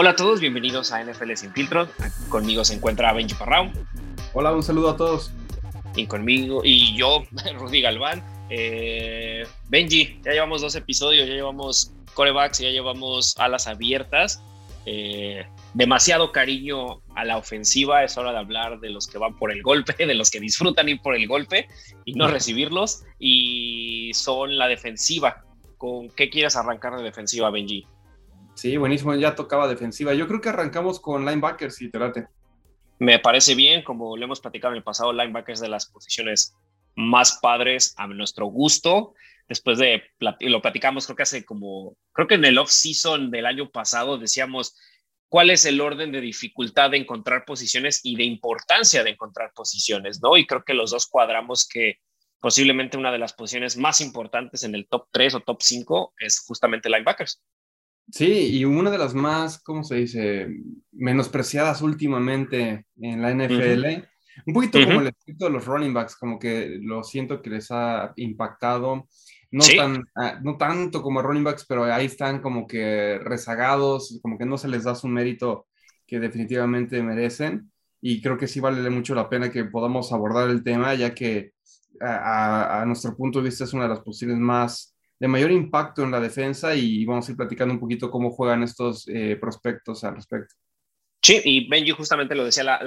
Hola a todos, bienvenidos a NFL Sin Filtro. Conmigo se encuentra Benji Parrao. Hola, un saludo a todos. Y conmigo, y yo, Rudy Galván. Eh, Benji, ya llevamos dos episodios, ya llevamos corebacks, ya llevamos alas abiertas. Eh, demasiado cariño a la ofensiva, es hora de hablar de los que van por el golpe, de los que disfrutan ir por el golpe y no recibirlos, y son la defensiva. ¿Con qué quieres arrancar de defensiva, Benji? Sí, buenísimo, ya tocaba defensiva. Yo creo que arrancamos con linebackers, si te late. Me parece bien, como lo hemos platicado en el pasado, linebackers de las posiciones más padres a nuestro gusto. Después de, lo platicamos, creo que hace como, creo que en el off-season del año pasado decíamos, cuál es el orden de dificultad de encontrar posiciones y de importancia de encontrar posiciones, ¿no? Y creo que los dos cuadramos que posiblemente una de las posiciones más importantes en el top 3 o top 5 es justamente linebackers. Sí, y una de las más, ¿cómo se dice?, menospreciadas últimamente en la NFL. Un poquito como el efecto de los running backs, como que lo siento que les ha impactado. No, tan, ah, no tanto como running backs, pero ahí están como que rezagados, como que no se les da su mérito que definitivamente merecen. Y creo que sí vale mucho la pena que podamos abordar el tema, ya que a, nuestro punto de vista es una de las posiciones más de mayor impacto en la defensa y vamos a ir platicando un poquito cómo juegan estos eh, prospectos al respecto. Sí, y Benji justamente lo decía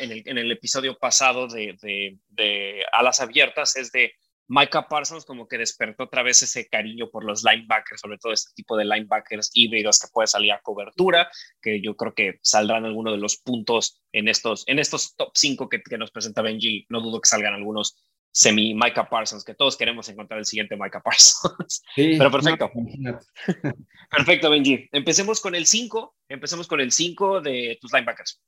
en, el, episodio pasado de, de, Alas Abiertas, es de Micah Parsons como que despertó otra vez ese cariño por los linebackers, sobre todo este tipo de linebackers híbridos que puede salir a cobertura, que yo creo que saldrán algunos de los puntos en estos, en estos top 5 que, que, nos presenta Benji. No dudo que salgan algunos semi Micah Parsons, que todos queremos encontrar el siguiente Micah Parsons. Sí, Pero perfecto. perfecto, Benji. Empecemos con el 5. Empecemos con el 5 de tus linebackers.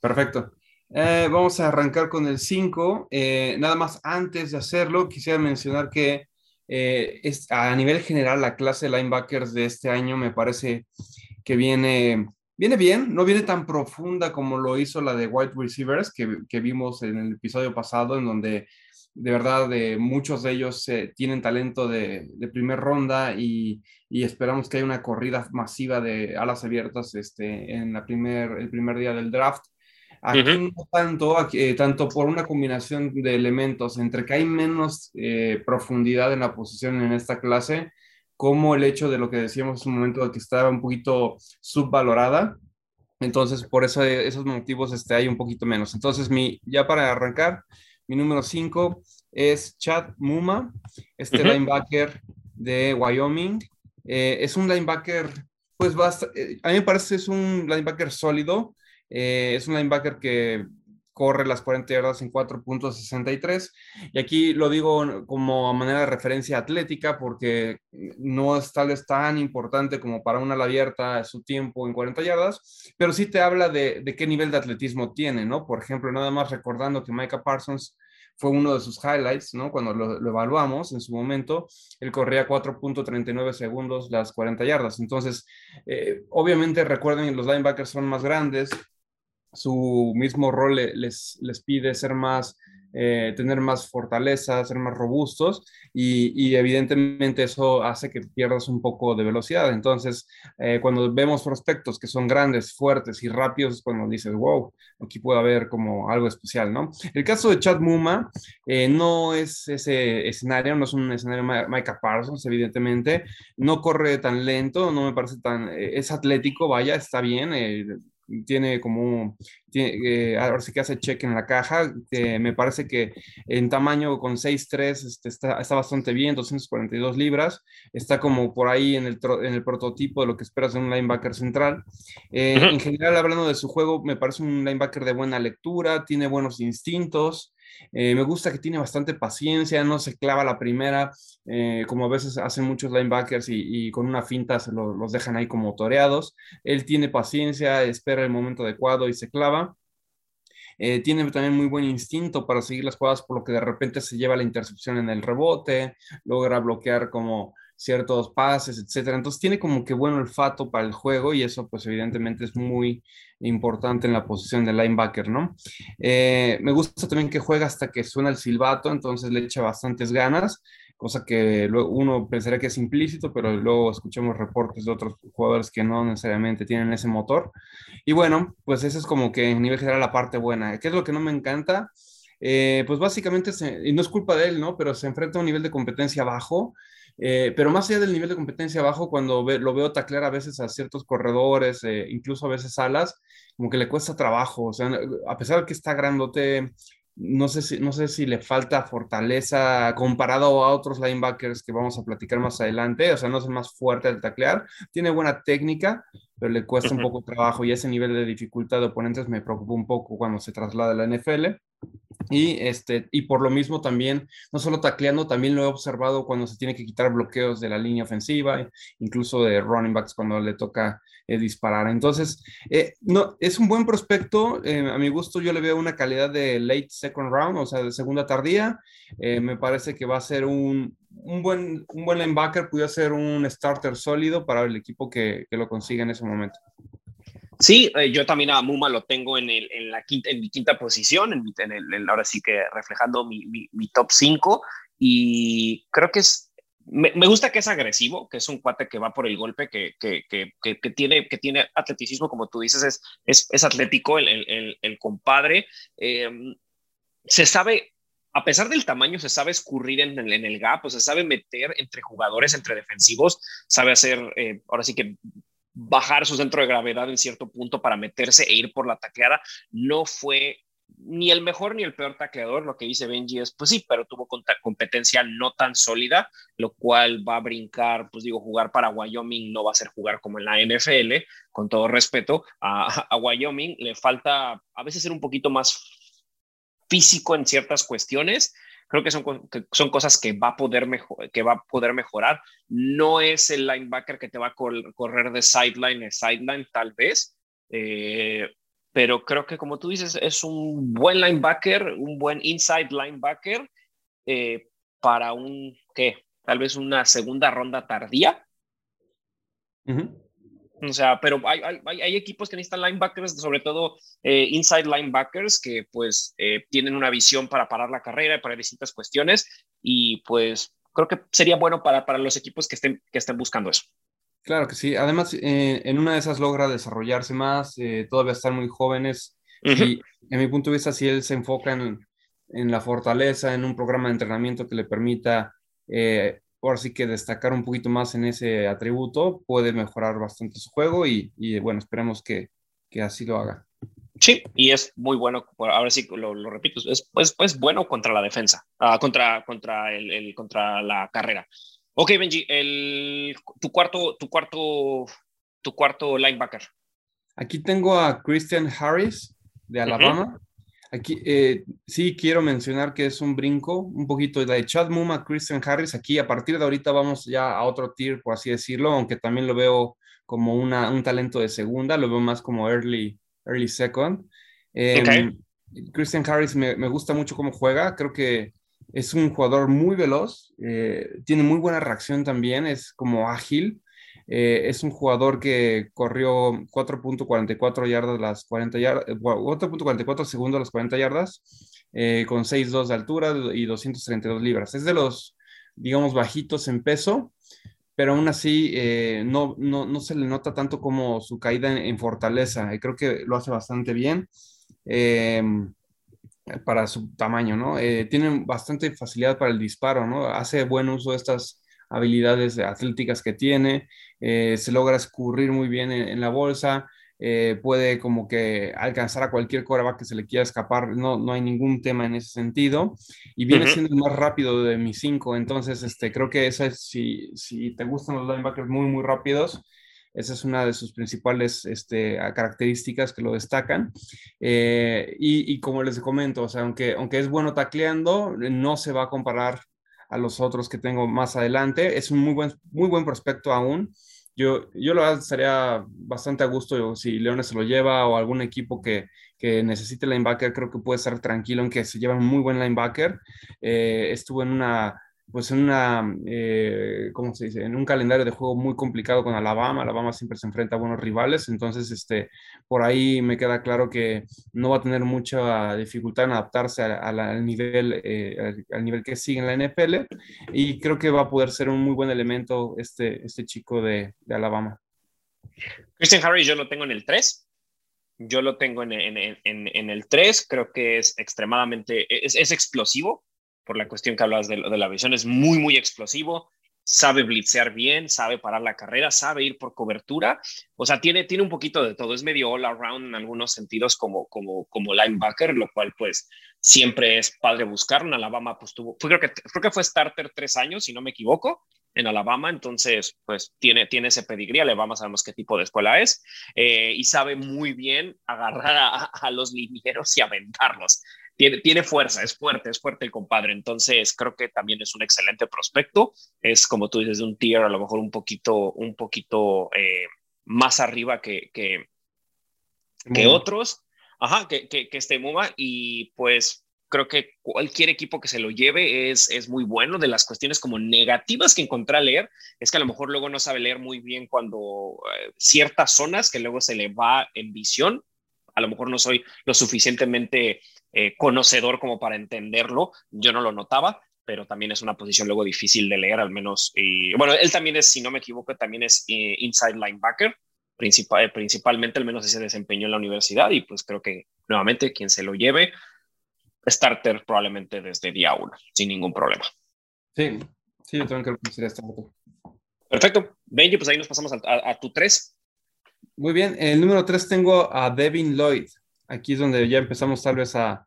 Perfecto. Eh, vamos a arrancar con el 5. Eh, nada más antes de hacerlo, quisiera mencionar que eh, es, a nivel general la clase de linebackers de este año me parece que viene, viene bien, no viene tan profunda como lo hizo la de White Receivers que, que vimos en el episodio pasado, en donde de verdad muchos de ellos tienen talento de, de primer ronda y, y, esperamos que haya una corrida masiva de alas abiertas este, en la primer, el primer día del draft. Aquí no tanto, eh, tanto por una combinación de elementos entre que hay menos eh, profundidad en la posición en esta clase, como el hecho de lo que decíamos en un momento de que estaba un poquito subvalorada. Entonces, por eso, esos motivos este, hay un poquito menos. Entonces, mi, ya para arrancar, mi número 5 es Chad Muma, este linebacker de Wyoming. Eh, es un linebacker, pues basta, a mí me parece es un linebacker sólido, eh, es un linebacker que corre las 40 yardas en 4.63. Y aquí lo digo como manera de referencia atlética porque no es tal vez tan importante como para una ala abierta su tiempo en 40 yardas, pero sí te habla de, qué nivel de atletismo tiene, ¿no? Por ejemplo, nada más recordando que Micah Parsons fue uno de sus highlights, ¿no? Cuando lo, evaluamos en su momento, él corría 4.39 segundos las 40 yardas. Entonces, eh, obviamente recuerden, los linebackers son más grandes, su mismo rol les, les pide ser más, eh, tener más fortaleza, ser más robustos y, evidentemente eso hace que pierdas un poco de velocidad. Entonces, eh, cuando vemos prospectos que son grandes, fuertes y rápidos, es cuando dices, wow, aquí puede haber como algo especial, ¿no? El caso de Chad Muma eh, no es ese escenario, no es un escenario Micah Parsons, evidentemente, no corre tan lento, no me parece tan, es atlético, vaya, está bien tiene como, tiene, eh, ahora sí que hace check en la caja, me parece que en tamaño con 6'3 este, está, está bastante bien, 242 libras, está como por ahí en el, en el prototipo de lo que esperas de un linebacker central. Eh, en general, hablando de su juego, me parece un linebacker de buena lectura, tiene buenos instintos, eh, me gusta que tiene bastante paciencia, no se clava la primera, eh, como a veces hacen muchos linebackers y, con una finta se los dejan ahí como toreados. Él tiene paciencia, espera el momento adecuado y se clava. Eh, tiene también muy buen instinto para seguir las jugadas, por lo que de repente se lleva la intercepción en el rebote, logra bloquear como ciertos pases, etcétera. Entonces tiene como que buen olfato para el juego y eso pues evidentemente es muy importante en la posición de linebacker, ¿no? Eh, me gusta también que juega hasta que suena el silbato, entonces le echa bastantes ganas. cosa que uno pensaría que es implícito, pero luego escuchamos reportes de otros jugadores que no necesariamente tienen ese motor. Y bueno, pues esa es como que en nivel general la parte buena. ¿Qué es lo que no me encanta? Eh, pues básicamente, y no es culpa de él, ¿no? Pero se enfrenta a un nivel de competencia bajo. Eh, pero más allá del nivel de competencia bajo, cuando lo veo taclear a veces a ciertos corredores, eh, incluso a veces alas, como que le cuesta trabajo. O sea, a pesar de que está grandote, no sé si, no sé si le falta fortaleza comparado a otros linebackers que vamos a platicar más adelante. O sea, no es el más fuerte al taclear. Tiene buena técnica, pero le cuesta un poco trabajo y ese nivel de dificultad de oponentes me preocupa un poco cuando se traslada a la NFL. Y, este, y por lo mismo también, no solo tacleando, también lo he observado cuando se tiene que quitar bloqueos de la línea ofensiva, incluso de running backs cuando le toca eh, disparar. Entonces, eh, no, es un buen prospecto. Eh, a mi gusto yo le veo una calidad de late second round, o sea, de segunda tardía. me parece que va a ser un, un, buen, un buen linebacker, puede ser un starter sólido para el equipo que, que lo consiga en ese momento. Sí, eh, yo también a Muma lo tengo en, el, en, la quinta, en mi quinta posición, en, en el, ahora sí que reflejando mi, mi, top 5 y creo que es, me, me, gusta que es agresivo, que es un cuate que va por el golpe, que, que, que, que tiene, que tiene atleticismo, como tú dices, es, es, es atlético el, el, el compadre. Eh, se sabe, a pesar del tamaño, se sabe escurrir en el, gap, o se sabe meter entre jugadores, entre defensivos, sabe hacer, eh, ahora sí que bajar su centro de gravedad en cierto punto para meterse e ir por la tacleada. No fue ni el mejor ni el peor tacleador. Lo que dice Benji es, pues sí, pero tuvo competencia no tan sólida, lo cual va a brincar, pues digo, jugar para Wyoming no va a ser jugar como en la NFL, con todo respeto a Wyoming. Le falta a veces ser un poquito más físico en ciertas cuestiones Creo que son, son cosas que va, a poder mejor, que va a poder mejorar. No es el linebacker que te va a correr de sideline a sideline, tal vez, eh, pero creo que como tú dices, es un buen linebacker, un buen inside linebacker eh, para un, ¿qué? Tal vez una segunda ronda tardía. O sea, pero hay, hay, hay, equipos que necesitan linebackers, sobre todo eh, inside linebackers, que pues eh, tienen una visión para parar la carrera y para distintas cuestiones. Y pues creo que sería bueno para, para los equipos que estén, que estén buscando eso. Claro que sí. Además, eh, en una de esas logra desarrollarse más, todavía están muy jóvenes. Y en mi punto de vista, si él se enfoca en, en la fortaleza, en un programa de entrenamiento que le permita ahora sí que destacar un poquito más en ese atributo puede mejorar bastante su juego y, bueno, esperemos que, que, así lo haga. Sí, y es muy bueno, ahora sí lo, lo repito, es pues, pues bueno contra la defensa, uh, contra, contra, el, el, contra la carrera. Ok, Benji, el, tu, cuarto, tu, cuarto, tu cuarto linebacker. Aquí tengo a Christian Harris de Alabama. Aquí eh, sí quiero mencionar que es un brinco, un poquito de Chad Muma, Christian Harris. Aquí a partir de ahorita vamos ya a otro tier, por así decirlo, aunque también lo veo como una, un talento de segunda, lo veo más como early, early second. Em, Christian Harris me, me, gusta mucho cómo juega, creo que es un jugador muy veloz, eh, tiene muy buena reacción también, es como ágil. Eh, es un jugador que corrió 4.44 yardas las 40 yardas, 4.44 segundos las 40 yardas, eh, con 6.2 de altura y 232 libras. Es de los, digamos, bajitos en peso, pero aún así eh, no, no, no, se le nota tanto como su caída en, fortaleza. creo que lo hace bastante bien para su tamaño, ¿no? tiene bastante facilidad para el disparo, ¿no? Hace buen uso de estas habilidades atléticas que tiene, eh, se logra escurrir muy bien en, la bolsa, eh, puede como que alcanzar a cualquier coreback que se le quiera escapar, no, no hay ningún tema en ese sentido, y viene siendo el más rápido de mis cinco, entonces este, creo que esa es, si, si te gustan los linebackers muy, muy rápidos, esa es una de sus principales este, características que lo destacan. Eh, y, y, como les comento, o sea, aunque, aunque es bueno tacleando, no se va a comparar a los otros que tengo más adelante. Es un muy buen, muy buen prospecto aún. Yo, yo lo estaría bastante a gusto si Leones se lo lleva o algún equipo que, que necesite linebacker, creo que puede estar tranquilo en que se lleva un muy buen linebacker. Eh, estuvo en una pues en una, eh, ¿cómo se dice? En un calendario de juego muy complicado con Alabama. Alabama siempre se enfrenta a buenos rivales, entonces este, por ahí me queda claro que no va a tener mucha dificultad en adaptarse al, nivel, eh, al, nivel que sigue en la NFL y creo que va a poder ser un muy buen elemento este, este chico de, de Alabama. Christian Harris yo lo tengo en el 3. Yo lo tengo en, en, en, en el 3. Creo que es extremadamente, es, es explosivo por la cuestión que hablas de, la visión. Es muy, muy explosivo. Sabe blitzear bien, sabe parar la carrera, sabe ir por cobertura. O sea, tiene, tiene un poquito de todo. Es medio all around en algunos sentidos como, como, como linebacker, lo cual pues siempre es padre buscar. En Alabama pues tuvo, fue, creo, que, creo fue starter tres años, si no me equivoco en Alabama, entonces pues tiene, tiene ese pedigrí, Alabama sabemos qué tipo de escuela es, eh, y sabe muy bien agarrar a, a, los linieros y aventarlos. Tiene, tiene fuerza, es fuerte, es fuerte el compadre, entonces creo que también es un excelente prospecto, es como tú dices, de un tier a lo mejor un poquito, un poquito eh, más arriba que, que, que otros, ajá, que, que, que este MUMA, y pues creo que cualquier equipo que se lo lleve es, es muy bueno. De las cuestiones como negativas que encontré a leer, es que a lo mejor luego no sabe leer muy bien cuando eh, ciertas zonas que luego se le va en visión, a lo mejor no soy lo suficientemente eh, conocedor como para entenderlo, yo no lo notaba, pero también es una posición luego difícil de leer, al menos. Y bueno, él también es, si no me equivoco, también es eh, inside linebacker. Principal, eh, principalmente, al menos ese desempeño en la universidad, y pues creo que nuevamente quien se lo lleve, starter probablemente desde día uno, sin ningún problema. Sí, sí, yo también creo que sería starter. Perfecto. Benji, pues ahí nos pasamos a, a, a tu tres. Muy bien, el número tres tengo a Devin Lloyd. Aquí es donde ya empezamos tal vez a,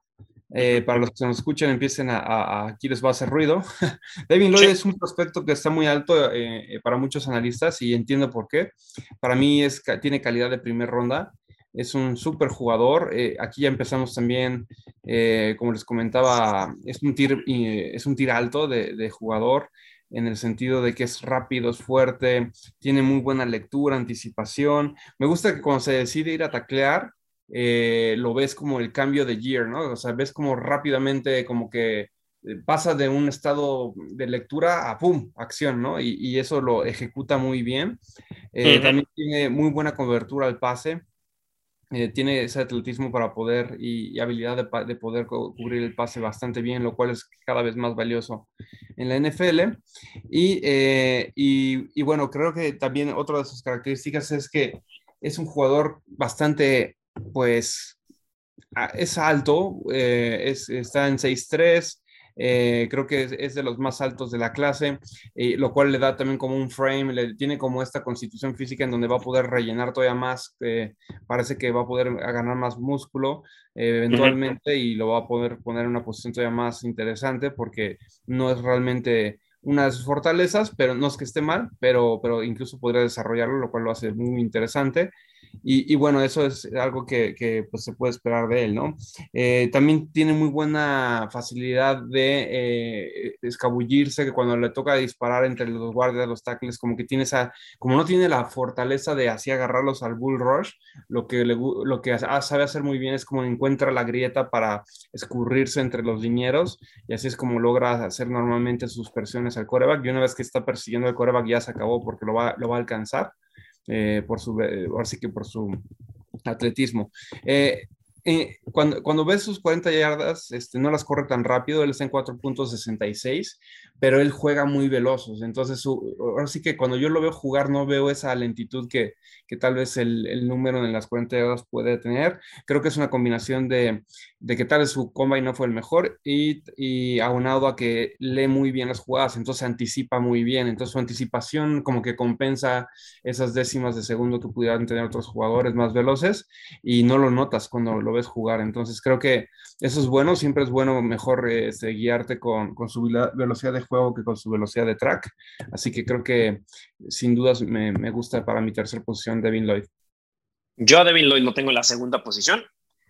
eh, para los que nos escuchan, empiecen a, a, aquí les va a hacer ruido. Devin Lloyd sí. es un prospecto que está muy alto eh, para muchos analistas y entiendo por qué. Para mí es, tiene calidad de primer ronda es un súper jugador. Eh, aquí ya empezamos también, eh, como les comentaba, es un tir, eh, es un tir alto de, de, jugador en el sentido de que es rápido, es fuerte, tiene muy buena lectura, anticipación. Me gusta que cuando se decide ir a taclear, eh, lo ves como el cambio de gear, ¿no? O sea, ves como rápidamente como que pasa de un estado de lectura a ¡pum! acción, ¿no? Y, y eso lo ejecuta muy bien. Eh, -huh. También tiene muy buena cobertura al pase eh, tiene ese atletismo para poder y, y habilidad de, de, poder cubrir el pase bastante bien, lo cual es cada vez más valioso en la NFL. Y, eh, y, y, bueno, creo que también otra de sus características es que es un jugador bastante, pues, es alto, eh, es, está en 6'3", eh, creo que es, es, de los más altos de la clase, eh, lo cual le da también como un frame, le tiene como esta constitución física en donde va a poder rellenar todavía más, eh, parece que va a poder ganar más músculo eh, eventualmente uh -huh. y lo va a poder poner en una posición todavía más interesante porque no es realmente una de sus fortalezas, pero no es que esté mal, pero, pero incluso podría desarrollarlo, lo cual lo hace muy interesante. Y, bueno, eso es algo que, pues, se puede esperar de él, ¿no? Eh, también tiene muy buena facilidad de eh, escabullirse, que cuando le toca disparar entre los guardias, los tackles, como que tiene esa, como no tiene la fortaleza de así agarrarlos al bull rush, lo que, lo que sabe hacer muy bien es como encuentra la grieta para escurrirse entre los linieros y así es como logra hacer normalmente sus presiones al coreback y una vez que está persiguiendo al coreback ya se acabó porque lo va, lo va a alcanzar eh, por su, eh, ahora sí que por su atletismo. Eh, eh, cuando, cuando ves sus 40 yardas, este, no las corre tan rápido, él está en 4.66, pero él juega muy veloz. Entonces, su, ahora sí que cuando yo lo veo jugar, no veo esa lentitud que, que tal vez el, el, número en las 40 yardas puede tener. Creo que es una combinación de, de que tal vez su combine no fue el mejor y, y, aunado a que lee muy bien las jugadas, entonces anticipa muy bien. Entonces, su anticipación como que compensa esas décimas de segundo que pudieran tener otros jugadores más veloces y no lo notas cuando lo ves jugar. Entonces creo que eso es bueno, siempre es bueno mejor este, guiarte con, con, su velocidad de juego que con su velocidad de track. Así que creo que sin dudas me, me gusta para mi tercera posición Devin Lloyd. Yo a Devin Lloyd lo tengo en la segunda posición.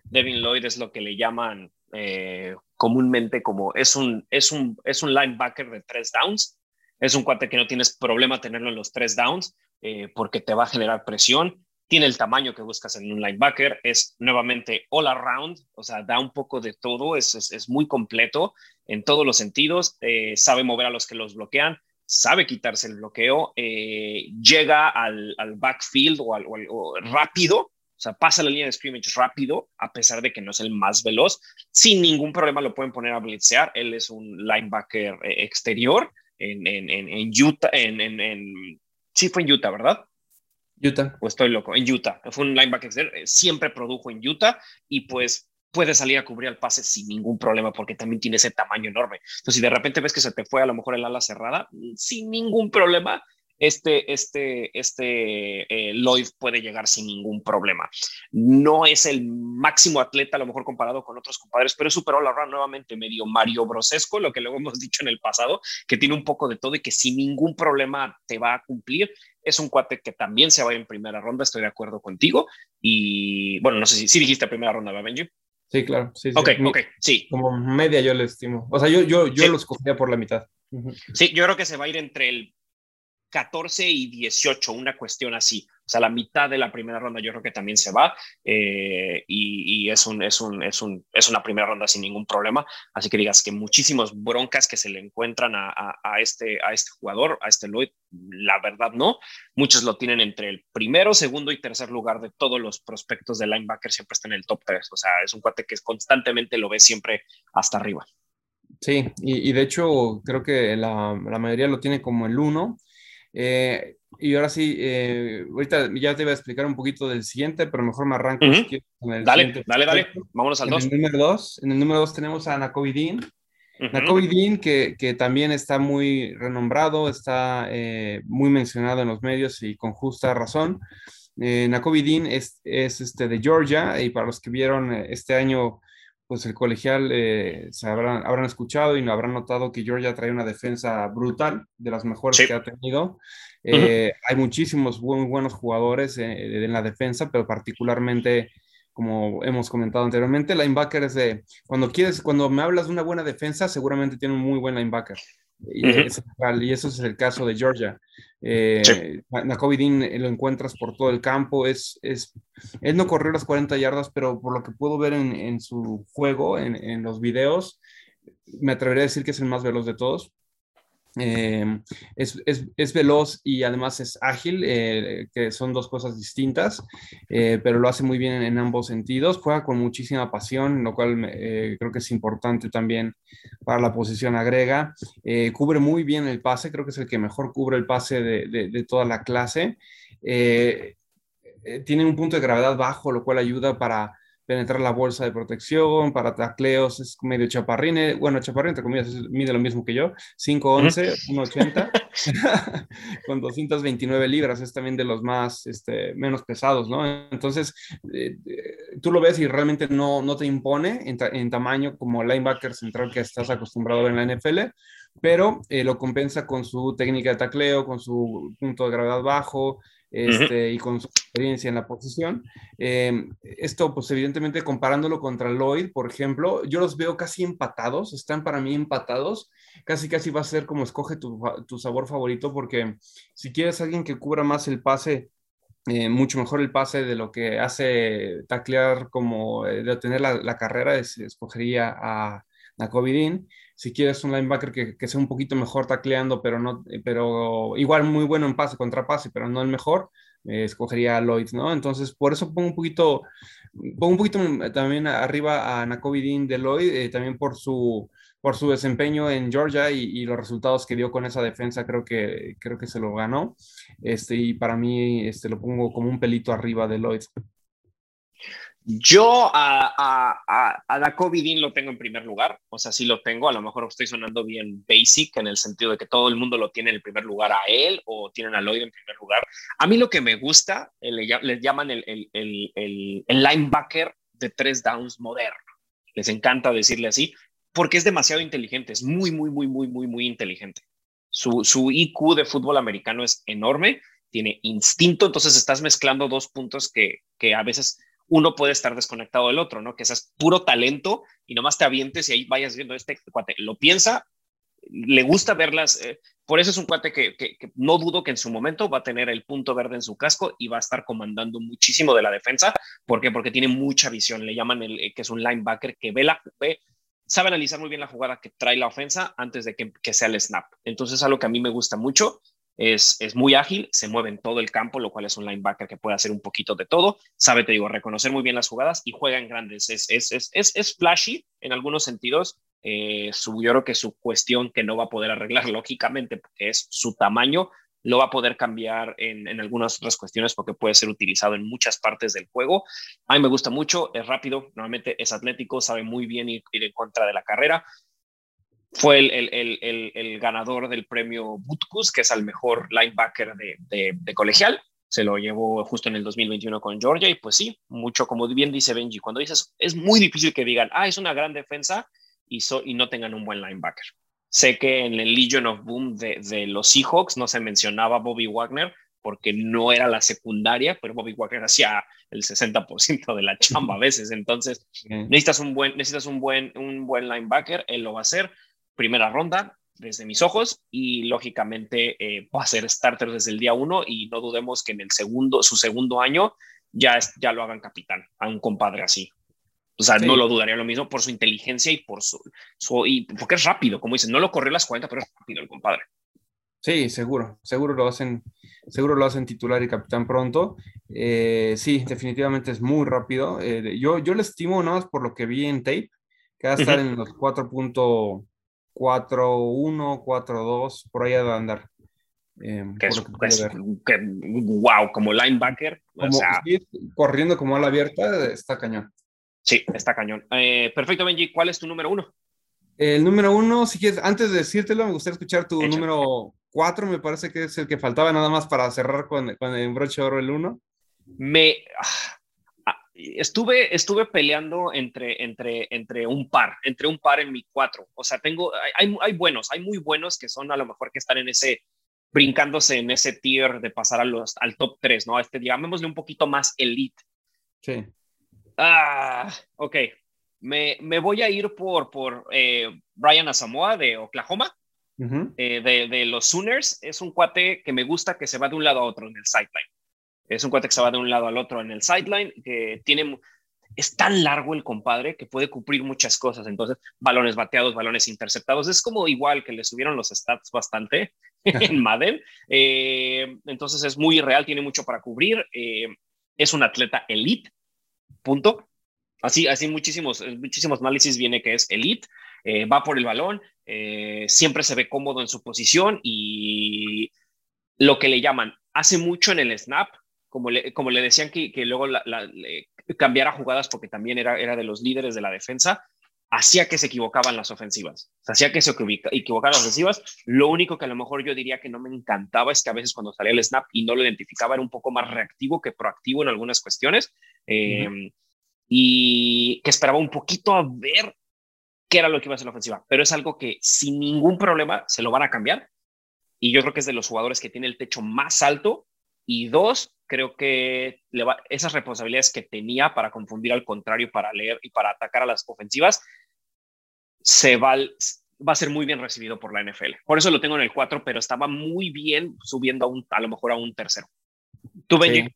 Devin Lloyd es lo que le llaman eh, comúnmente como es un, es, un, es un linebacker de tres downs. Es un cuate que no tienes problema tenerlo en los tres downs eh, porque te va a generar presión tiene el tamaño que buscas en un linebacker, es nuevamente all around, o sea, da un poco de todo, es, es, muy completo en todos los sentidos, eh, sabe mover a los que los bloquean, sabe quitarse el bloqueo, eh, llega al, backfield o, al, rápido, o sea, pasa la línea de scrimmage rápido, a pesar de que no es el más veloz, sin ningún problema lo pueden poner a blitzear, él es un linebacker eh, exterior en, en, en, Utah, en, en, sí fue en Utah, ¿verdad? Utah. O estoy loco, en Utah. Fue un linebacker, siempre produjo en Utah y pues puede salir a cubrir el pase sin ningún problema porque también tiene ese tamaño enorme. Entonces, si de repente ves que se te fue a lo mejor el ala cerrada, sin ningún problema, este, este, este eh, Lloyd puede llegar sin ningún problema. No es el máximo atleta, a lo mejor comparado con otros compadres, pero es super all nuevamente, medio Mario Brosesco, lo que luego hemos dicho en el pasado, que tiene un poco de todo y que sin ningún problema te va a cumplir. Es un cuate que también se va en primera ronda, estoy de acuerdo contigo. Y bueno, no sé si, si dijiste primera ronda, ¿va, Benji? Sí, claro. Sí, ok, ok, sí. Como media yo le estimo. O sea, yo, yo, yo los cogía por la mitad. Sí, yo creo que se va a ir entre el 14 y 18, una cuestión así. O sea, la mitad de la primera ronda yo creo que también se va eh, y, es, un, es, un, es, un, es una primera ronda sin ningún problema. Así que digas que muchísimos broncas que se le encuentran a, este, a este jugador, a este Lloyd, la verdad no. Muchos lo tienen entre el primero, segundo y tercer lugar de todos los prospectos de linebacker, siempre está en el top 3. O sea, es un cuate que constantemente lo ve siempre hasta arriba. Sí, y, y de hecho creo que la, la mayoría lo tiene como el 1 eh, y ahora sí, eh, ahorita ya te voy a explicar un poquito del siguiente, pero mejor me arranco con el Dale, dale, dale. Vámonos al 2. En el número 2 en el número dos tenemos a Nakobe Dean. que, que, también está muy renombrado, está eh, muy mencionado en los medios y con justa razón. Eh, Dean es, es, este de Georgia y para los que vieron este año pues el colegial eh, se habrán, habrán escuchado y habrán notado que Georgia trae una defensa brutal, de las mejores que ha tenido. Eh, hay muchísimos muy buenos jugadores eh, en la defensa, pero particularmente, como hemos comentado anteriormente, linebacker es de, cuando quieres, cuando me hablas de una buena defensa, seguramente tiene un muy buen linebacker. Y, y, eso es el caso de Georgia. Eh, eh, lo encuentras por todo el campo. Es, es, él no corrió las 40 yardas, pero por lo que puedo ver en, en su juego, en, en, los videos, me atrevería a decir que es el más veloz de todos. Em, es, es, es, veloz y además es ágil, eh, que son dos cosas distintas, eh, pero lo hace muy bien en, ambos sentidos. Juega con muchísima pasión, lo cual eh, creo que es importante también para la posición agrega. cubre muy bien el pase, creo que es el que mejor cubre el pase de, de, de toda la clase. tiene un punto de gravedad bajo, lo cual ayuda para penetrar la bolsa de protección, para tacleos, es medio chaparrín, eh, bueno, chaparrín entre comillas mide lo mismo que yo, 5'11, 1'80, con 229 libras, es también de los más, este, menos pesados, ¿no? Entonces, eh, eh, tú lo ves y realmente no, no te impone en, tamaño como linebacker central que estás acostumbrado a ver en la NFL, pero lo compensa con su técnica de tacleo, con su punto de gravedad bajo, este, y con su experiencia en la posición. Em, esto, pues evidentemente comparándolo contra Lloyd, por ejemplo, yo los veo casi empatados, están para mí empatados, casi casi va a ser como escoge tu, tu sabor favorito, porque si quieres alguien que cubra más el pase, eh, mucho mejor el pase de lo que hace taclear como eh, de tener la, la carrera, es, escogería a, a si quieres un linebacker que, que, sea un poquito mejor tacleando, pero, no, pero igual muy bueno en pase contra pase, pero no el mejor, eh, escogería a Lloyd, ¿no? Entonces, por eso pongo un poquito, pongo un poquito también arriba a Nakobe de Lloyd, eh, también por su, por su desempeño en Georgia y, y, los resultados que dio con esa defensa, creo que, creo que se lo ganó. Este, y para mí este, lo pongo como un pelito arriba de Lloyd. Yo a, a, a, lo tengo en primer lugar, o sea, sí lo tengo, a lo mejor estoy sonando bien basic en el sentido de que todo el mundo lo tiene en el primer lugar a él o tienen a Lloyd en primer lugar. A mí lo que me gusta, eh, les llaman el, el, el, el, linebacker de tres downs moderno, les encanta decirle así, porque es demasiado inteligente, es muy, muy, muy, muy, muy, muy inteligente. Su, su IQ de fútbol americano es enorme, tiene instinto, entonces estás mezclando dos puntos que, que a veces uno puede estar desconectado del otro, ¿no? Que es puro talento y nomás te avientes y ahí vayas viendo este cuate. Lo piensa, le gusta ver las, eh, por eso es un cuate que, no dudo que en su momento va a tener el punto verde en su casco y va a estar comandando muchísimo de la defensa. ¿Por qué? Porque tiene mucha visión. Le llaman el, que es un linebacker que ve la, ve, sabe analizar muy bien la jugada que trae la ofensa antes de que, que sea el snap. Entonces, es algo que a mí me gusta mucho. Es, es, muy ágil, se mueve en todo el campo, lo cual es un linebacker que puede hacer un poquito de todo. Sabe, te digo, reconocer muy bien las jugadas y juega en grandes. Es, es, es, es, es flashy en algunos sentidos, eh, su, yo creo que su cuestión que no va a poder arreglar lógicamente porque es su tamaño, lo va a poder cambiar en, en, algunas otras cuestiones porque puede ser utilizado en muchas partes del juego. A mí me gusta mucho, es rápido, normalmente es atlético, sabe muy bien ir, en contra de la carrera. Fue el, el, el, el, ganador del premio Butkus, que es el mejor linebacker de, de, de colegial. Se lo llevó justo en el 2021 con Georgia y pues sí, mucho como bien dice Benji, cuando dices, es muy difícil que digan, ah, es una gran defensa, y, y no tengan un buen linebacker. Sé que en el Legion of Boom de, de los Seahawks no se mencionaba Bobby Wagner porque no era la secundaria, pero Bobby Wagner hacía el 60% de la chamba a veces. Entonces, necesitas un buen, necesitas un buen, un buen linebacker, él lo va a hacer. Primera ronda, desde mis ojos, y lógicamente eh, va a ser starter desde el día uno, y no dudemos que en el segundo, su segundo año, ya, ya lo hagan capitán, a un compadre así. O sea, no lo dudaría lo mismo por su inteligencia y por su, y porque es rápido, como dicen, no lo corrió las 40, pero es rápido el compadre. Sí, seguro, seguro lo hacen, seguro lo hacen titular y capitán pronto. Eh, sí, definitivamente es muy rápido. Eh, yo, yo le estimo nada más por lo que vi en tape, que va a estar en los 4.41, 4.2, por ahí va a andar. Eh, que es, que, wow, como linebacker. o sea, corriendo como a la abierta, está cañón. Sí, está cañón. Eh, perfecto, Benji. ¿Cuál es tu número uno? El número uno, si quieres, antes de decírtelo, me gustaría escuchar tu número cuatro, me parece que es el que faltaba nada más para cerrar con, con el broche oro el uno. Me ah, estuve, estuve peleando entre, entre, entre un par, entre un par en mi cuatro. O sea, tengo, hay, hay buenos, hay muy buenos que son a lo mejor que están en ese, brincándose en ese tier de pasar a los, al top tres, ¿no? Este, llamémosle un poquito más elite. Sí. Ah, ok. Me, me voy a ir por, por eh, Brian Asamoah de Oklahoma, eh, de, de, los Sooners. Es un cuate que me gusta que se va de un lado a otro en el sideline. Es un cuate que se va de un lado al otro en el sideline, que tiene... Es tan largo el compadre que puede cumplir muchas cosas. Entonces, balones bateados, balones interceptados. Es como igual que le subieron los stats bastante en Madden. Eh, entonces, es muy real, tiene mucho para cubrir. es un atleta elite punto. Así, así muchísimos, muchísimos análisis viene que es elite, eh, va por el balón, eh, siempre se ve cómodo en su posición y lo que le llaman, hace mucho en el snap, como le, como le decían que, que luego la, cambiara jugadas porque también era, era de los líderes de la defensa, hacía que se equivocaban las ofensivas, hacía que se equivocaban las ofensivas. Lo único que a lo mejor yo diría que no me encantaba es que a veces cuando salía el snap y no lo identificaba era un poco más reactivo que proactivo en algunas cuestiones em, y que esperaba un poquito a ver qué era lo que iba a hacer la ofensiva, pero es algo que sin ningún problema se lo van a cambiar y yo creo que es de los jugadores que tiene el techo más alto y dos, creo que le va, esas responsabilidades que tenía para confundir al contrario, para leer y para atacar a las ofensivas, se va, va a ser muy bien recibido por la NFL. Por eso lo tengo en el 4, pero estaba muy bien subiendo a, un, a lo mejor a un tercero. ¿Tú, Benji?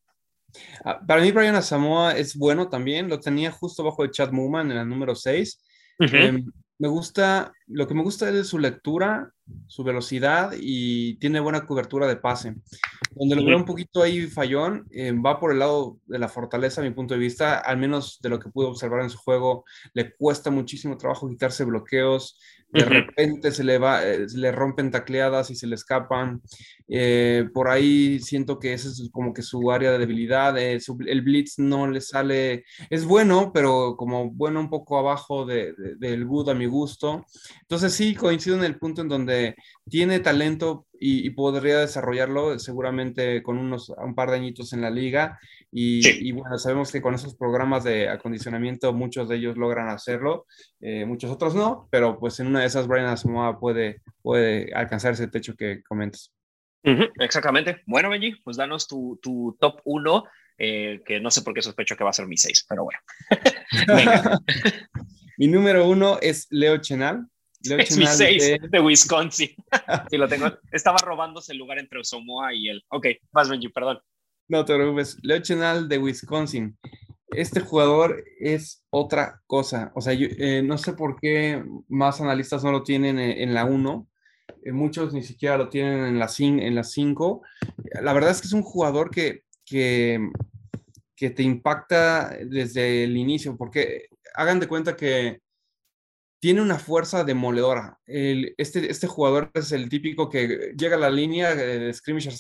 Ah, para mí, Brian Asamoah es bueno también. Lo tenía justo bajo de Chad Mooman en el número 6. Em, me gusta, lo que me gusta es su lectura, su velocidad y tiene buena cobertura de pase. Donde lo veo un poquito ahí fallón, eh, va por el lado de la fortaleza, a mi punto de vista, al menos de lo que pude observar en su juego, le cuesta muchísimo trabajo quitarse bloqueos, de repente se le, va, eh, le rompen tacleadas y se le escapan. Eh, por ahí siento que ese es como que su área de debilidad. el blitz no le sale, es bueno, pero como bueno un poco abajo de, del good a mi gusto. Entonces sí, coincido en el punto en donde tiene talento y, podría desarrollarlo seguramente con unos un par de añitos en la liga. Y, bueno, sabemos que con esos programas de acondicionamiento muchos de ellos logran hacerlo, eh, muchos otros no, pero pues en una de esas Brian Asamoah puede, puede alcanzar ese techo que comentas. exactamente. Bueno, Benji, pues danos tu, tu top 1, eh, que no sé por qué sospecho que va a ser mi 6, pero bueno. mi número uno es Leo Chenal es mi 6 de... Wisconsin. sí, lo tengo. Estaba robándose el lugar entre Osomoa y él. Ok, vas Benji, perdón. No te preocupes. Leo Chenal de Wisconsin. Este jugador es otra cosa. O sea, yo, eh, no sé por qué más analistas no lo tienen en, la 1. Eh, muchos ni siquiera lo tienen en la 5. La verdad es que es un jugador que, que, que te impacta desde el inicio, porque hagan de cuenta que tiene una fuerza demoledora. este, este jugador es el típico que llega a la línea de scrimmage,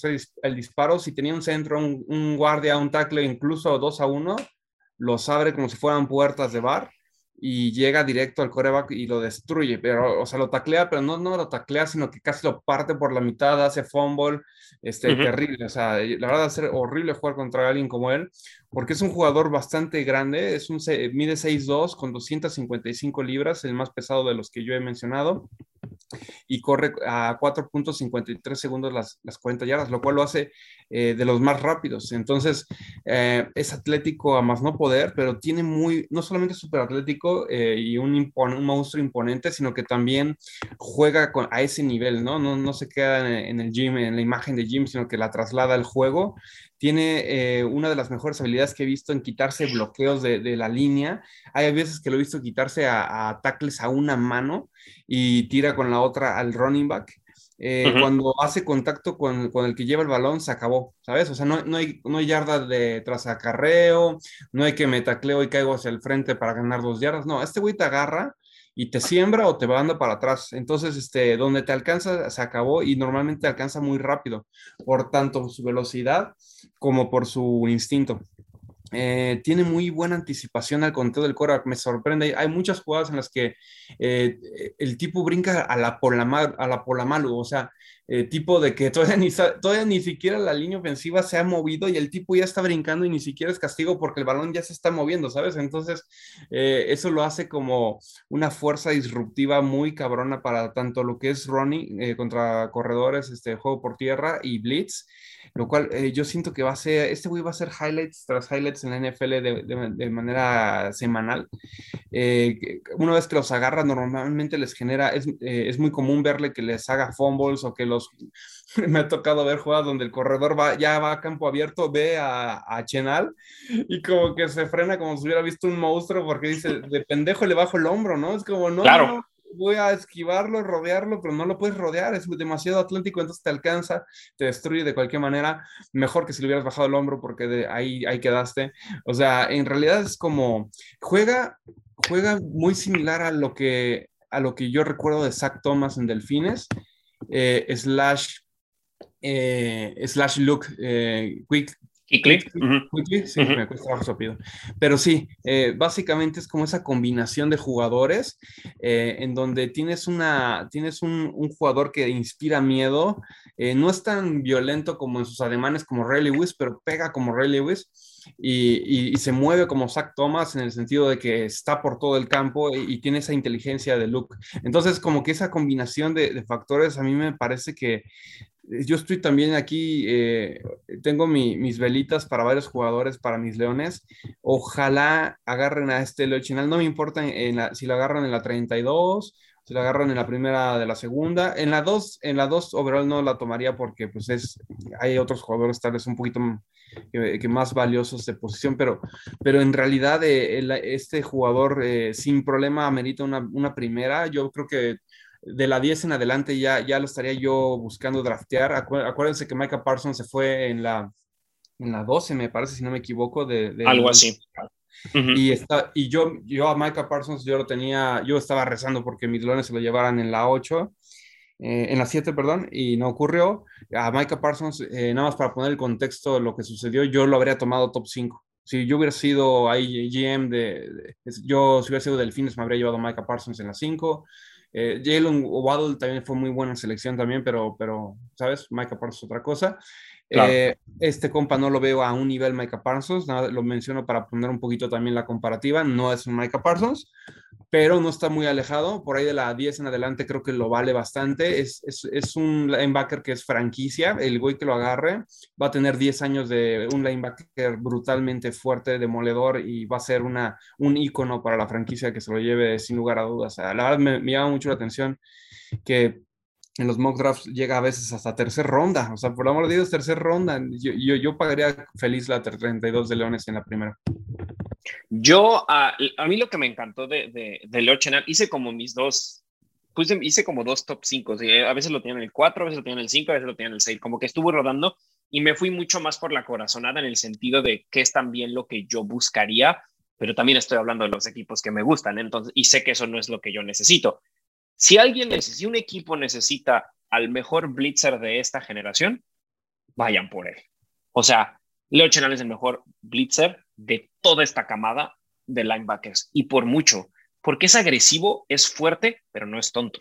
el disparo. Si tenía un centro, un, guardia, un tackle, incluso dos a uno, los abre como si fueran puertas de bar y llega directo al coreback y lo destruye, pero, o sea, lo taclea, pero no, no lo taclea, sino que casi lo parte por la mitad, hace fumble, este, terrible, o sea, la verdad es horrible jugar contra alguien como él, porque es un jugador bastante grande, es un, mide 6'2 con 255 libras, el más pesado de los que yo he mencionado, y corre a 4.53 segundos las, las 40 yardas, lo cual lo hace eh, de los más rápidos. Entonces, eh, es atlético a más no poder, pero tiene muy, no solamente súper atlético eh, y un, un, monstruo imponente, sino que también juega con, a ese nivel, ¿no? No, no se queda en, el gym, en la imagen de gym, sino que la traslada al juego tiene una de las mejores habilidades que he visto en quitarse bloqueos de, la línea. Hay veces que lo he visto quitarse a, tackles a una mano y tira con la otra al running back. Eh, cuando hace contacto con, el que lleva el balón, se acabó, ¿sabes? O sea, no, hay, no hay yarda de tras acarreo, no hay que me tacleo y caigo hacia el frente para ganar dos yardas. No, este güey te agarra y te siembra o te manda para atrás. Entonces, este, donde te alcanza, se acabó y normalmente alcanza muy rápido, por tanto su velocidad como por su instinto. Eh, tiene muy buena anticipación al conteo del coreback, me sorprende. Hay muchas jugadas en las que eh, el tipo brinca a la, por a la por o sea, eh, tipo de que todavía ni, todavía ni siquiera la línea ofensiva se ha movido y el tipo ya está brincando y ni siquiera es castigo porque el balón ya se está moviendo, ¿sabes? Entonces, eso lo hace como una fuerza disruptiva muy cabrona para tanto lo que es running contra corredores, este juego por tierra y blitz lo cual eh, yo siento que va a ser, este güey va a ser highlights tras highlights en la NFL de, de, manera semanal. Eh, una vez que los agarra, normalmente les genera, es, eh, es, muy común verle que les haga fumbles o que los, me ha tocado ver jugadas donde el corredor va, ya va a campo abierto, ve a, a Chenal y como que se frena como si hubiera visto un monstruo porque dice, de pendejo le bajo el hombro, ¿no? Es como, no, claro. no voy a esquivarlo, rodearlo, pero no lo puedes rodear, es demasiado atlántico, entonces te alcanza, te destruye de cualquier manera, mejor que si le hubieras bajado el hombro porque de ahí, ahí quedaste. O sea, en realidad es como, juega, juega muy similar a lo que, a lo que yo recuerdo de Zach Thomas en Delfines, eh, slash, eh, slash look, eh, quick, y click. Sí, me cuesta bajo Pero sí, eh, básicamente es como esa combinación de jugadores eh, en donde tienes, una, tienes un, jugador que inspira miedo. Eh, no es tan violento como en sus ademanes como Ray Lewis, pero pega como Ray Lewis. Y, se mueve como Zach Thomas en el sentido de que está por todo el campo y, tiene esa inteligencia de look. Entonces, como que esa combinación de, de factores a mí me parece que yo estoy también aquí, eh, tengo mis velitas para varios jugadores, para mis leones. Ojalá agarren a este Leo Chinal, no me importa si lo agarran en la 32, si lo agarran en la primera de la segunda. En la 2, en la 2 overall no la tomaría porque pues es, hay otros jugadores tal vez un poquito que, más valiosos de posición, pero, pero en realidad eh, este jugador eh, sin problema amerita una, una primera. Yo creo que de la 10 en adelante ya, ya lo estaría yo buscando draftear. acuérdense que Micah Parsons se fue en la, en la 12, me parece, si no me equivoco. De, Algo así. Y, está, y yo, yo a Micah Parsons yo lo tenía, yo estaba rezando porque mis lones se lo llevaran en la 8, eh, en la 7, perdón, y no ocurrió. A Micah Parsons, eh, nada más para poner el contexto de lo que sucedió, yo lo habría tomado top 5. Si yo hubiera sido ahí GM de, yo si hubiera sido Delfines me habría llevado a Micah Parsons en la 5. Eh, Jalen Waddle también fue muy buena selección también, pero, pero ¿sabes? Micah Parsons es otra cosa. Eh, este compa no lo veo a un nivel Micah Parsons, nada, lo menciono para poner un poquito también la comparativa, no es un Micah Parsons, pero no está muy alejado, por ahí de la 10 en adelante creo que lo vale bastante, es, es, un linebacker que es franquicia, el güey que lo agarre va a tener 10 años de un linebacker brutalmente fuerte, demoledor y va a ser una, un icono para la franquicia que se lo lleve sin lugar a dudas. la verdad me, me llama mucho la atención que en los mock drafts llega a veces hasta tercera ronda. O sea, por el amor de Dios, tercera ronda. Yo, yo, yo, pagaría feliz la 32 de Leones en la primera. Yo, a, a mí lo que me encantó de, de, de Leo Chenal, hice como mis dos, pues hice como dos top 5. A veces lo tenía en el 4, a veces lo tenía en el 5, a veces lo tenía en el 6. Como que estuvo rodando y me fui mucho más por la corazonada en el sentido de que es también lo que yo buscaría, pero también estoy hablando de los equipos que me gustan. Entonces, y sé que eso no es lo que yo necesito. Si alguien, si un equipo necesita al mejor blitzer de esta generación, vayan por él. O sea, Leo Chenal es el mejor blitzer de toda esta camada de linebackers y por mucho, porque es agresivo, es fuerte, pero no es tonto.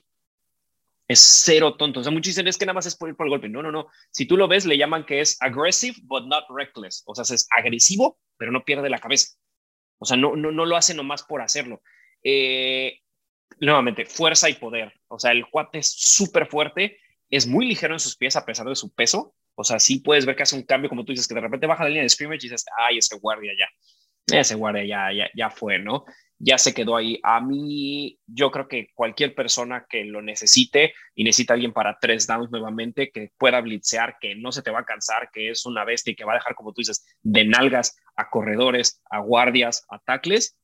Es cero tonto. O sea, muchos dicen es que nada más es por ir por el golpe. No, no, no. Si tú lo ves, le llaman que es aggressive, but not reckless. O sea, es agresivo, pero no pierde la cabeza. O sea, no, no, no lo hace nomás por hacerlo. Eh, nuevamente, fuerza y poder. O sea, el cuate es súper fuerte, es muy ligero en sus pies a pesar de su peso. O sea, sí puedes ver que hace un cambio, como tú dices, que de repente baja la línea de scrimmage y dices, ay, ese guardia ya, ese guardia ya, ya, ya fue, ¿no? Ya se quedó ahí. A mí, yo creo que cualquier persona que lo necesite y necesita alguien para tres downs nuevamente, que pueda blitzear, que no se te va a cansar, que es una bestia y que va a dejar, como tú dices, de nalgas a corredores, a guardias, a tackles,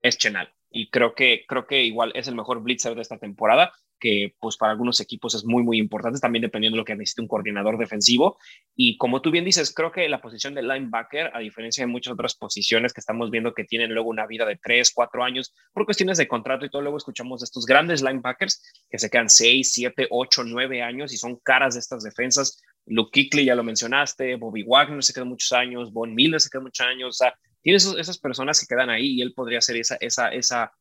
es Chenal y creo que, creo que igual es el mejor blitzer de esta temporada, que pues para algunos equipos es muy, muy importante, también dependiendo de lo que necesite un coordinador defensivo. Y como tú bien dices, creo que la posición de linebacker, a diferencia de muchas otras posiciones que estamos viendo que tienen luego una vida de 3, 4 años, por cuestiones de contrato y todo, luego escuchamos de estos grandes linebackers que se quedan 6, 7, 8, 9 años y son caras de estas defensas. Luke Kickley, ya lo mencionaste, Bobby Wagner se quedó muchos años, Von Miller se quedó muchos años, o sea, tiene esas personas que quedan ahí y él podría ser esa, esa, esa,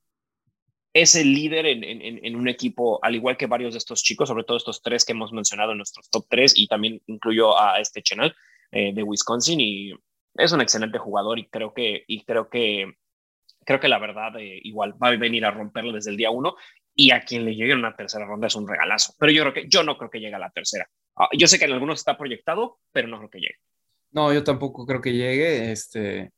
ese líder en, en, en, un equipo, al igual que varios de estos chicos, sobre todo estos tres que hemos mencionado en nuestros top tres, y también incluyo a este Chenal eh, de Wisconsin, y es un excelente jugador y creo que, y creo que, creo que la verdad eh, igual va a venir a romperlo desde el día uno, y a quien le llegue una tercera ronda es un regalazo, pero yo creo que, yo no creo que llegue a la tercera. Ah, yo sé que en algunos está proyectado, pero no creo que llegue. No, yo tampoco creo que llegue, este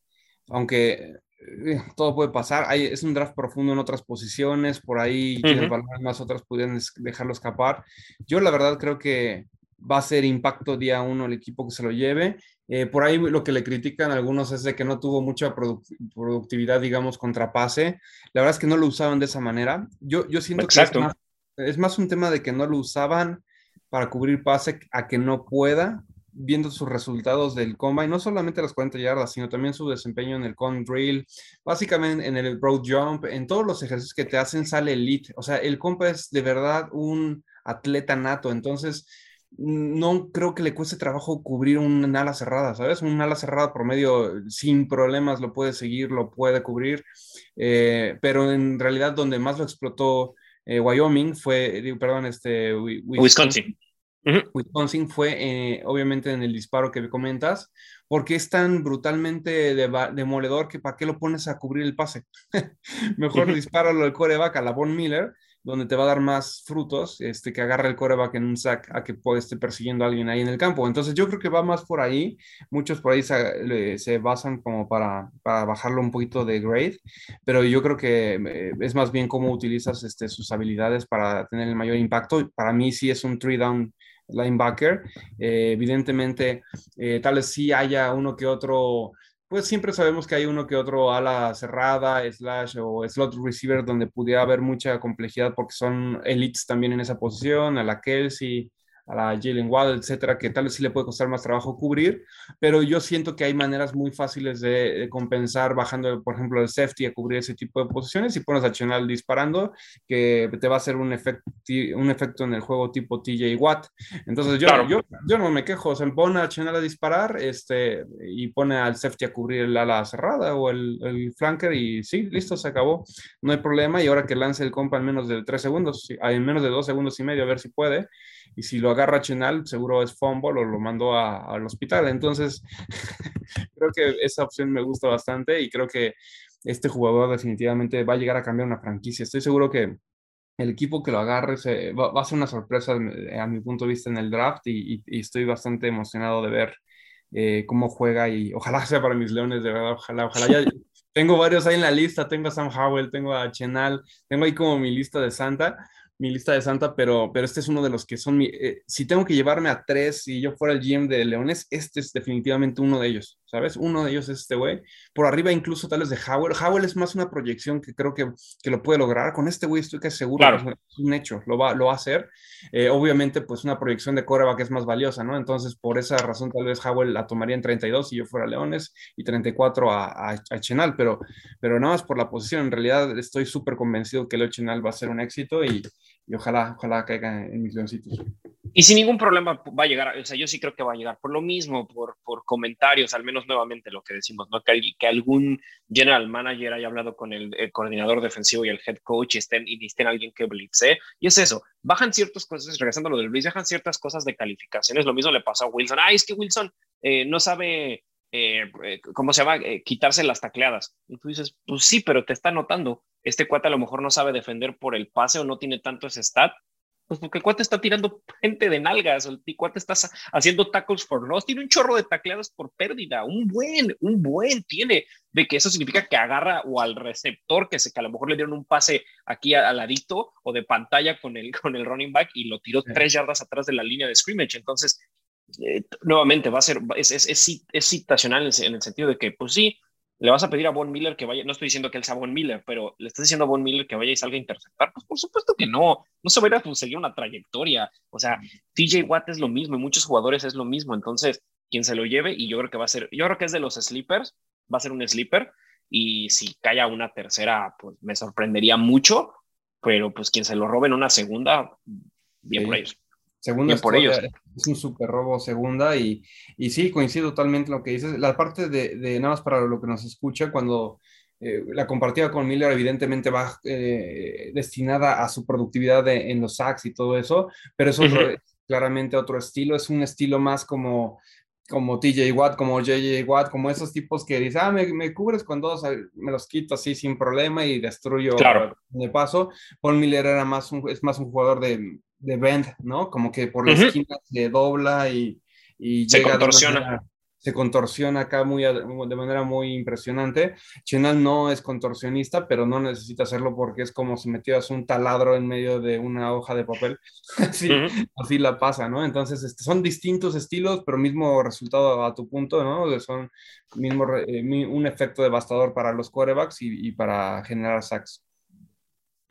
aunque eh, todo puede pasar. Hay, es un draft profundo en otras posiciones, por ahí uh más otras pudieran dejarlo escapar. Yo la verdad creo que va a ser impacto día uno el equipo que se lo lleve. Eh, por ahí lo que le critican a algunos es de que no tuvo mucha productividad, digamos, contra pase. La verdad es que no lo usaban de esa manera. Yo, yo siento que es más, es más un tema de que no lo usaban para cubrir pase a que no pueda viendo sus resultados del combine, no solamente las 40 yardas, sino también su desempeño en el con drill, básicamente en el broad jump, en todos los ejercicios que te hacen sale elite. O sea, el compa es de verdad un atleta nato, entonces no creo que le cueste trabajo cubrir un ala cerrada, ¿sabes? Un ala cerrada promedio sin problemas lo puede seguir, lo puede cubrir, eh, pero en realidad donde más lo explotó eh, Wyoming fue, perdón, este, Wisconsin. Wisconsin fue eh, obviamente en el disparo que comentas, porque es tan brutalmente demoledor que para qué lo pones a cubrir el pase. Mejor dispáralo al coreback a la Von Miller, donde te va a dar más frutos este, que agarra el coreback en un sack a que puede estar persiguiendo a alguien ahí en el campo. Entonces yo creo que va más por ahí. Muchos por ahí se, se basan como para, para, bajarlo un poquito de grade, pero yo creo que eh, es más bien cómo utilizas este, sus habilidades para tener el mayor impacto. Para mí sí es un three down linebacker. Eh, evidentemente, eh, tal vez sí haya uno que otro, pues siempre sabemos que hay uno que otro ala cerrada, slash o slot receiver donde pudiera haber mucha complejidad porque son elites también en esa posición, a la Kelsey, a la Jalen Waddle, etcétera, que tal vez sí le puede costar más trabajo cubrir, pero yo siento que hay maneras muy fáciles de, compensar bajando, por ejemplo, el safety a cubrir ese tipo de posiciones y pones a Chenal disparando, que te va a hacer un, efecto un efecto en el juego tipo TJ Watt. Entonces yo, yo, yo, no me quejo, se pone a Chenal a disparar este, y pone al safety a cubrir el ala cerrada o el, el flanker y sí, listo, se acabó, no hay problema y ahora que lance el compa en menos de tres segundos, en menos de dos segundos y medio, a ver si puede y si lo agarra Chenal, seguro es fumble o lo mando al hospital. Entonces, creo que esa opción me gusta bastante y creo que este jugador definitivamente va a llegar a cambiar una franquicia. Estoy seguro que el equipo que lo agarre va, a ser una sorpresa eh, a mi punto de vista en el draft y, estoy bastante emocionado de ver eh, cómo juega y ojalá sea para mis leones, de verdad, ojalá, ojalá. Ya, tengo varios ahí en la lista, tengo a Sam Howell, tengo a Chenal, tengo ahí como mi lista de Santa mi lista de Santa, pero, pero este es uno de los que son mi... Eh, si tengo que llevarme a tres, si yo fuera el GM de Leones, este es definitivamente uno de ellos, ¿sabes? Uno de ellos es este güey. Por arriba incluso tal vez de Howell. Howell es más una proyección que creo que, que lo puede lograr. Con este güey estoy casi seguro que es un hecho, lo va, lo va a hacer. Eh, obviamente, pues una proyección de que es más valiosa, ¿no? Entonces, por esa razón, tal vez Howell la tomaría en 32 si yo fuera Leones y 34 a, a, a Chenal, pero, pero nada más por la posición. En realidad, estoy súper convencido que Leo Chenal va a ser un éxito y y ojalá, ojalá caiga en mis leoncitos. Y sin ningún problema va a llegar, o sea, yo sí creo que va a llegar por lo mismo, por, por comentarios, al menos nuevamente lo que decimos, ¿no? Que, que algún general manager haya hablado con el, coordinador defensivo y el head coach y estén, y estén alguien que blitze. Y es eso, bajan ciertas cosas, regresando a lo del blitz, bajan ciertas cosas de calificaciones. Lo mismo le pasó a Wilson. Ah, es que Wilson eh, no sabe eh, eh, ¿cómo se llama? Eh, quitarse las tacleadas. Y tú dices, pues sí, pero te está notando. Este cuate a lo mejor no sabe defender por el pase o no tiene tanto ese stat. Pues porque el cuate está tirando gente de nalgas, el cuate está haciendo tackles for loss, tiene un chorro de tacleadas por pérdida, un buen, un buen tiene, de que eso significa que agarra o al receptor, que, se, que a lo mejor le dieron un pase aquí al ladito o de pantalla con el, con el running back y lo tiró tres yardas atrás de la línea de scrimmage. Entonces, eh, nuevamente va a ser, es, es, es, citacional en, el sentido de que, pues sí, le vas a pedir a Von Miller que vaya, no estoy diciendo que él sea Von Miller, pero le estás diciendo a Von Miller que vaya y salga a interceptar, pues por supuesto que no, no se va a ir a seguir una trayectoria, o sea, TJ Watt es lo mismo y muchos jugadores es lo mismo, entonces, quien se lo lleve, y yo creo que va a ser, yo creo que es de los sleepers, va a ser un sleeper, y si cae a una tercera, pues me sorprendería mucho, pero pues quien se lo robe en una segunda, bien por ellos. Por ellos. Es un super robo segunda y, y sí, coincido totalmente en lo que dices. La parte de, de nada más para lo que nos escucha, cuando eh, la compartida con Miller evidentemente va eh, destinada a su productividad en los sacks y todo eso, pero es claramente otro estilo, es un estilo más como como TJ Watt, como JJ Watt, como esos tipos que dicen, ah, me, me cubres con dos, me los quito así sin problema y destruyo claro. de paso. Paul Miller era más un, es más un jugador de, de bend, ¿no? Como que por las esquinas se dobla y, y se contorsiona. se contorsiona acá muy, de manera muy impresionante. Chenal no es contorsionista, pero no necesita hacerlo porque es como si metieras un taladro en medio de una hoja de papel. así, así la pasa, ¿no? Entonces, este, son distintos estilos, pero mismo resultado a tu punto, ¿no? Son mismo, eh, un efecto devastador para los quarterbacks y, y para generar sacks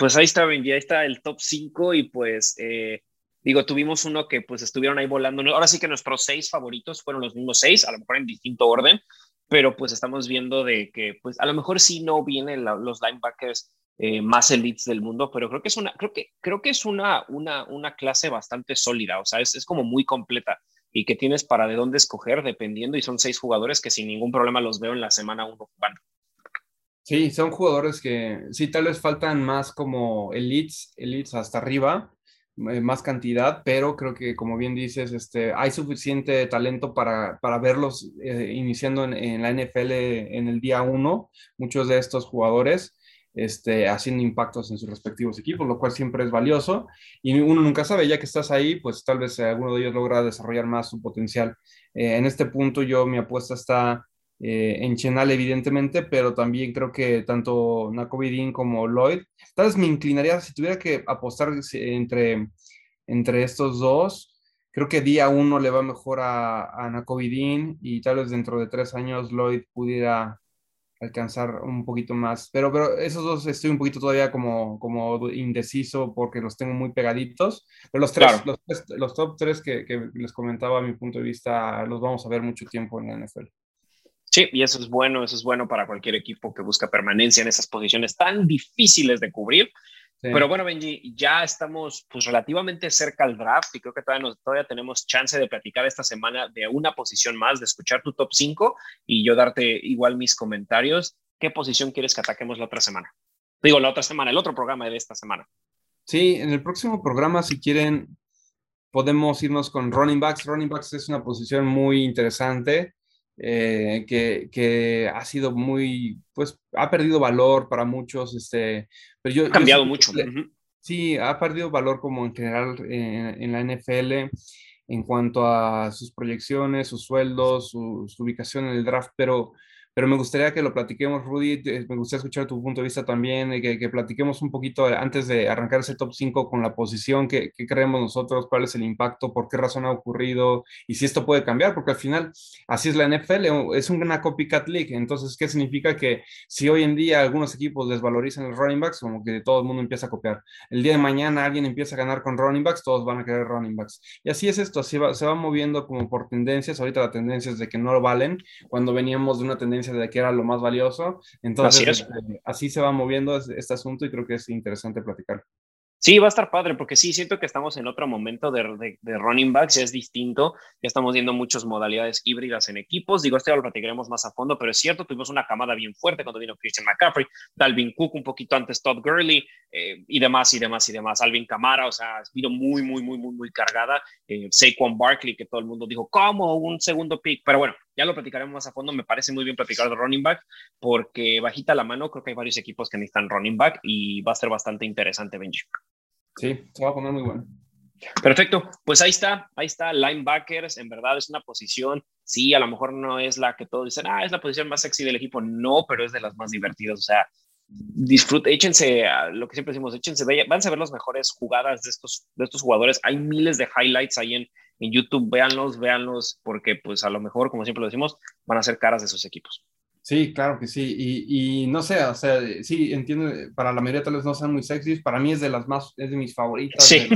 pues ahí está, ahí está el top 5 y pues eh, digo, tuvimos uno que pues estuvieron ahí volando. Ahora sí que nuestros seis favoritos fueron los mismos seis, a lo mejor en distinto orden, pero pues estamos viendo de que pues a lo mejor sí no vienen los linebackers eh, más elites del mundo, pero creo que es una, creo que, creo que es una, una, una clase bastante sólida, o sea, es, es como muy completa y que tienes para de dónde escoger dependiendo y son seis jugadores que sin ningún problema los veo en la semana uno jugando. Sí, son jugadores que sí, tal vez faltan más como elites, elites hasta arriba, eh, más cantidad, pero creo que como bien dices, este, hay suficiente talento para, para verlos eh, iniciando en, la NFL en el día uno, muchos de estos jugadores. Este, haciendo impactos en sus respectivos equipos, lo cual siempre es valioso. Y uno nunca sabe, ya que estás ahí, pues tal vez alguno de ellos logra desarrollar más su potencial. Eh, en este punto yo mi apuesta está eh, en Chenal, evidentemente, pero también creo que tanto Nakovidin como Lloyd, tal vez me inclinaría, si tuviera que apostar entre, entre estos dos, creo que día uno le va mejor a, a Nakovidin y tal vez dentro de tres años Lloyd pudiera alcanzar un poquito más. Pero, pero esos dos estoy un poquito todavía como, como indeciso porque los tengo muy pegaditos. Pero los tres, los, los, top tres que, que, les comentaba a mi punto de vista, los vamos a ver mucho tiempo en la NFL. Sí, y eso es bueno, eso es bueno para cualquier equipo que busca permanencia en esas posiciones tan difíciles de cubrir. Pero bueno, Benji, ya estamos pues relativamente cerca al draft y creo que todavía, nos, todavía tenemos chance de platicar esta semana de una posición más, de escuchar tu top 5 y yo darte igual mis comentarios. ¿Qué posición quieres que ataquemos la otra semana? Digo, la otra semana, el otro programa de esta semana. Sí, en el próximo programa, si quieren, podemos irnos con running backs. Running backs es una posición muy interesante. Eh, que, que, ha sido muy, pues ha perdido valor para muchos. Este, pero yo, ha cambiado mucho. Sí, ha perdido valor como en general eh, en la NFL en cuanto a sus proyecciones, sus sueldos, su, su ubicación en el draft, pero pero me gustaría que lo platiquemos, Rudy, me gustaría escuchar tu punto de vista también, que, que platiquemos un poquito antes de arrancar ese top 5 con la posición, qué, creemos nosotros, cuál es el impacto, por qué razón ha ocurrido y si esto puede cambiar, porque al final así es la NFL, es una copycat league, entonces, ¿qué significa que si hoy en día algunos equipos desvalorizan el running backs, como que todo el mundo empieza a copiar, el día de mañana alguien empieza a ganar con running backs, todos van a querer running backs. Y así es esto, así se va moviendo como por tendencias, ahorita la tendencia es de que no lo valen, cuando veníamos de una tendencia de que era lo más valioso. Entonces, así, este, así se va moviendo este asunto y creo que es interesante platicar. Sí, va a estar padre, porque sí, siento que estamos en otro momento de, de, running backs, es distinto, ya estamos viendo muchas modalidades híbridas en equipos, digo, esto ya lo platicaremos más a fondo, pero es cierto, tuvimos una camada bien fuerte cuando vino Christian McCaffrey, Dalvin Cook un poquito antes, Todd Gurley, eh, y demás, y demás, y demás, Alvin Camara, o sea, vino muy, muy, muy, muy, muy cargada, eh, Saquon Barkley, que todo el mundo dijo, ¿cómo? Un segundo pick, pero bueno, ya lo platicaremos más a fondo, me parece muy bien platicar de running back, porque bajita la mano, creo que hay varios equipos que necesitan running back, y va a ser bastante interesante, Benji. Sí, se va a poner muy bueno. Perfecto, pues ahí está, ahí está, linebackers, en verdad es una posición, sí, a lo mejor no es la que todos dicen, ah, es la posición más sexy del equipo, no, pero es de las más divertidas, o sea, disfruten, échense, lo que siempre decimos, échense, van a ver las mejores jugadas de estos, de estos jugadores, hay miles de highlights ahí en, en YouTube, véanlos, véanlos, porque pues a lo mejor, como siempre lo decimos, van a ser caras de sus equipos. Sí, claro que sí. Y, no sé, o sea, sí, entiendo, para la mayoría tal vez no sean muy sexys, para mí es de las más, es de mis favoritas. Sí.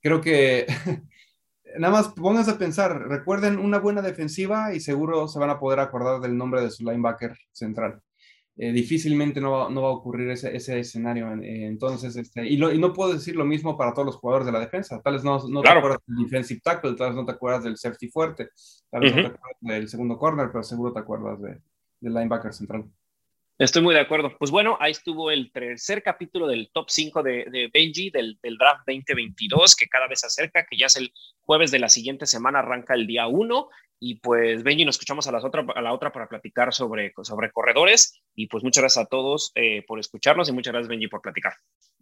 Creo que nada más pónganse a pensar, recuerden una buena defensiva y seguro se van a poder acordar del nombre de su linebacker central. Eh, difícilmente no va, no va, a ocurrir ese, ese escenario. Eh, entonces, este, y, y, no puedo decir lo mismo para todos los jugadores de la defensa. Tal vez no, no te acuerdas del defensive tackle, tal vez no te acuerdas del safety fuerte, tal vez no te acuerdas del segundo corner, pero seguro te acuerdas de, del linebacker central. Estoy muy de acuerdo. Pues bueno, ahí estuvo el tercer capítulo del top 5 de, de Benji del, del, draft 2022, que cada vez se acerca, que ya es el jueves de la siguiente semana, arranca el día 1 y pues Benji, nos escuchamos a, las otra, a la otra para platicar sobre, sobre corredores. Y pues muchas gracias a todos eh, por escucharnos y muchas gracias Benji por platicar.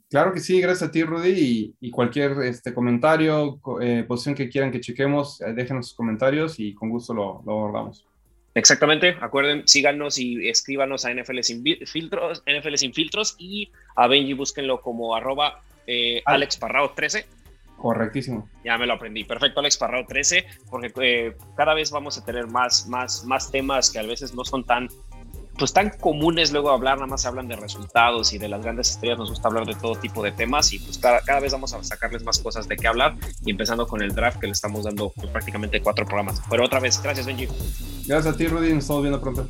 Claro que sí, gracias a ti Rudy y, cualquier este, comentario, eh, posición que quieran que chequemos, eh, déjenos sus comentarios y con gusto lo, lo abordamos. Exactamente, acuerden, síganos y escríbanos a NFL sin filtros, NFL sin filtros y a Benji búsquenlo como arroba Alex Parrao 13 Correctísimo. Ya me lo aprendí. Perfecto, Alex Parrado 13, porque eh, cada vez vamos a tener más, más, más temas que a veces no son tan, pues tan comunes luego hablar, nada más se hablan de resultados y de las grandes estrellas, nos gusta hablar de todo tipo de temas y pues cada, cada vez vamos a sacarles más cosas de qué hablar y empezando con el draft que le estamos dando pues, prácticamente cuatro programas. Pero otra vez, gracias Benji. Gracias a ti Rudy, nos estamos viendo pronto.